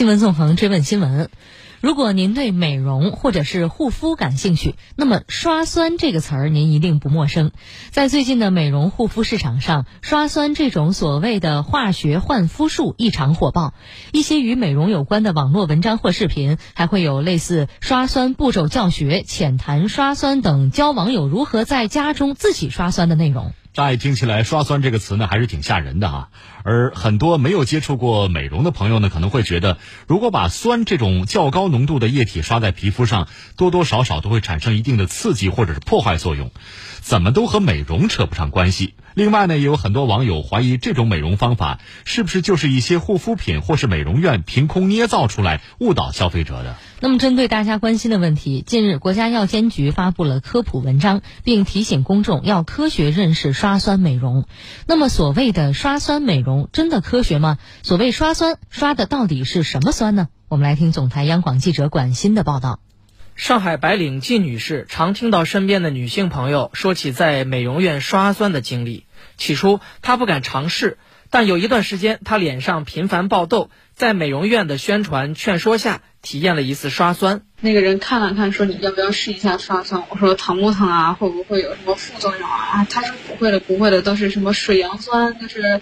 新闻纵横追问新闻：如果您对美容或者是护肤感兴趣，那么“刷酸”这个词儿您一定不陌生。在最近的美容护肤市场上，刷酸这种所谓的化学焕肤术异常火爆。一些与美容有关的网络文章或视频，还会有类似刷酸步骤教学、浅谈刷酸等教网友如何在家中自己刷酸的内容。乍一听起来，“刷酸”这个词呢，还是挺吓人的啊。而很多没有接触过美容的朋友呢，可能会觉得，如果把酸这种较高浓度的液体刷在皮肤上，多多少少都会产生一定的刺激或者是破坏作用，怎么都和美容扯不上关系。另外呢，也有很多网友怀疑这种美容方法是不是就是一些护肤品或是美容院凭空捏造出来误导消费者的。那么，针对大家关心的问题，近日国家药监局发布了科普文章，并提醒公众要科学认识刷酸美容。那么，所谓的刷酸美容真的科学吗？所谓刷酸，刷的到底是什么酸呢？我们来听总台央广记者管欣的报道。上海白领季女士常听到身边的女性朋友说起在美容院刷酸的经历。起初她不敢尝试，但有一段时间她脸上频繁爆痘，在美容院的宣传劝说下，体验了一次刷酸。那个人看了看，说你要不要试一下刷酸？我说疼不疼啊？会不会有什么副作用啊？他说不会的，不会的，都是什么水杨酸，就是。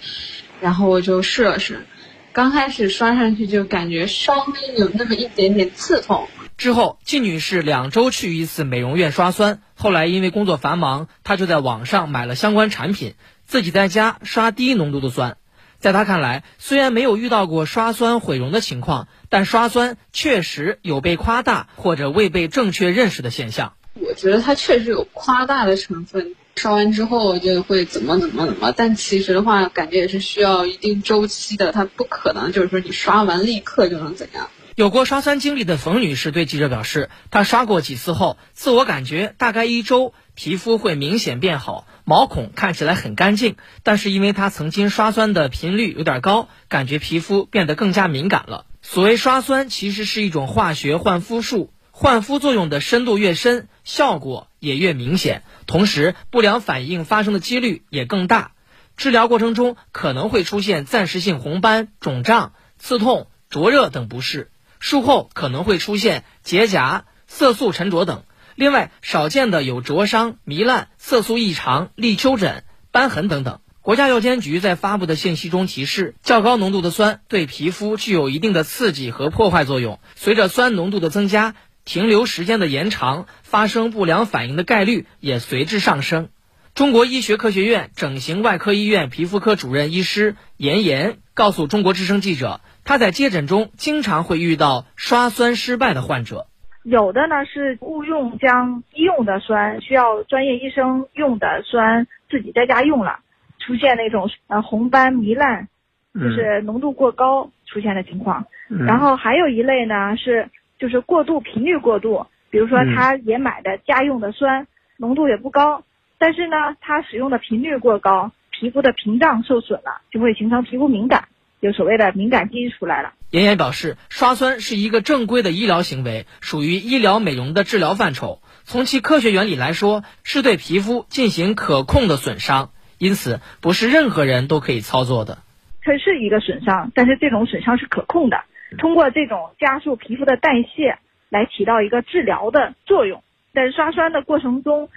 然后我就试了试，刚开始刷上去就感觉稍微有那么一点点刺痛。之后，季女士两周去一次美容院刷酸。后来因为工作繁忙，她就在网上买了相关产品，自己在家刷低浓度的酸。在她看来，虽然没有遇到过刷酸毁容的情况，但刷酸确实有被夸大或者未被正确认识的现象。我觉得它确实有夸大的成分，刷完之后就会怎么怎么怎么，但其实的话，感觉也是需要一定周期的，它不可能就是说你刷完立刻就能怎样。有过刷酸经历的冯女士对记者表示，她刷过几次后，自我感觉大概一周皮肤会明显变好，毛孔看起来很干净。但是因为她曾经刷酸的频率有点高，感觉皮肤变得更加敏感了。所谓刷酸，其实是一种化学焕肤术，焕肤作用的深度越深，效果也越明显，同时不良反应发生的几率也更大。治疗过程中可能会出现暂时性红斑、肿胀、刺痛、灼热等不适。术后可能会出现结痂、色素沉着等，另外少见的有灼伤、糜烂、色素异常、立丘疹、瘢痕等等。国家药监局在发布的信息中提示，较高浓度的酸对皮肤具有一定的刺激和破坏作用，随着酸浓度的增加，停留时间的延长，发生不良反应的概率也随之上升。中国医学科学院整形外科医院皮肤科主任医师严岩告诉中国之声记者。他在接诊中经常会遇到刷酸失败的患者，有的呢是误用将医用的酸，需要专业医生用的酸，自己在家用了，出现那种呃红斑糜烂，就是浓度过高出现的情况。然后还有一类呢是就是过度频率过度，比如说他也买的家用的酸，浓度也不高，但是呢他使用的频率过高，皮肤的屏障受损了，就会形成皮肤敏感。有所谓的敏感肌出来了。妍妍表示，刷酸是一个正规的医疗行为，属于医疗美容的治疗范畴。从其科学原理来说，是对皮肤进行可控的损伤，因此不是任何人都可以操作的。它是一个损伤，但是这种损伤是可控的，通过这种加速皮肤的代谢来起到一个治疗的作用。在刷酸的过程中，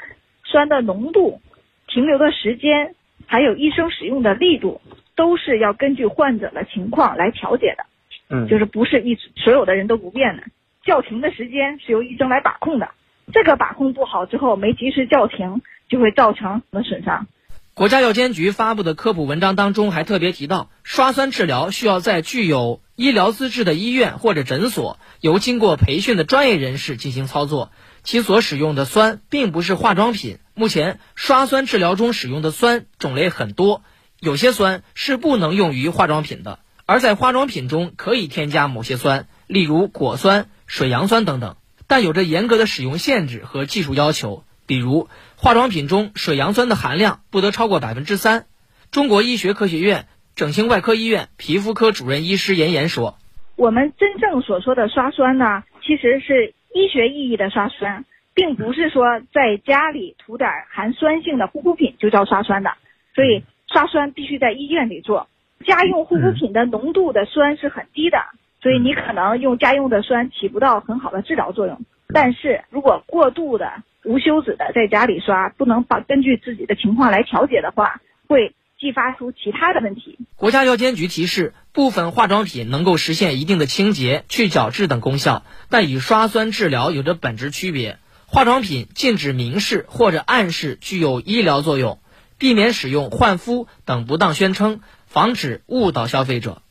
酸的浓度、停留的时间，还有医生使用的力度。都是要根据患者的情况来调节的，嗯，就是不是一所有的人都不变的，叫停的时间是由医生来把控的，这个把控不好之后，没及时叫停，就会造成什么损伤。国家药监局发布的科普文章当中还特别提到，刷酸治疗需要在具有医疗资质的医院或者诊所，由经过培训的专业人士进行操作，其所使用的酸并不是化妆品。目前刷酸治疗中使用的酸种类很多。有些酸是不能用于化妆品的，而在化妆品中可以添加某些酸，例如果酸、水杨酸等等，但有着严格的使用限制和技术要求。比如，化妆品中水杨酸的含量不得超过百分之三。中国医学科学院整形外科医院皮肤科主任医师严岩说：“我们真正所说的刷酸呢，其实是医学意义的刷酸，并不是说在家里涂点含酸性的护肤品就叫刷酸的。所以。”刷酸必须在医院里做，家用护肤品的浓度的酸是很低的，所以你可能用家用的酸起不到很好的治疗作用。但是如果过度的无休止的在家里刷，不能把根据自己的情况来调节的话，会继发出其他的问题。国家药监局提示，部分化妆品能够实现一定的清洁、去角质等功效，但与刷酸治疗有着本质区别。化妆品禁止明示或者暗示具有医疗作用，避免使用焕肤等不当宣称，防止误导消费者。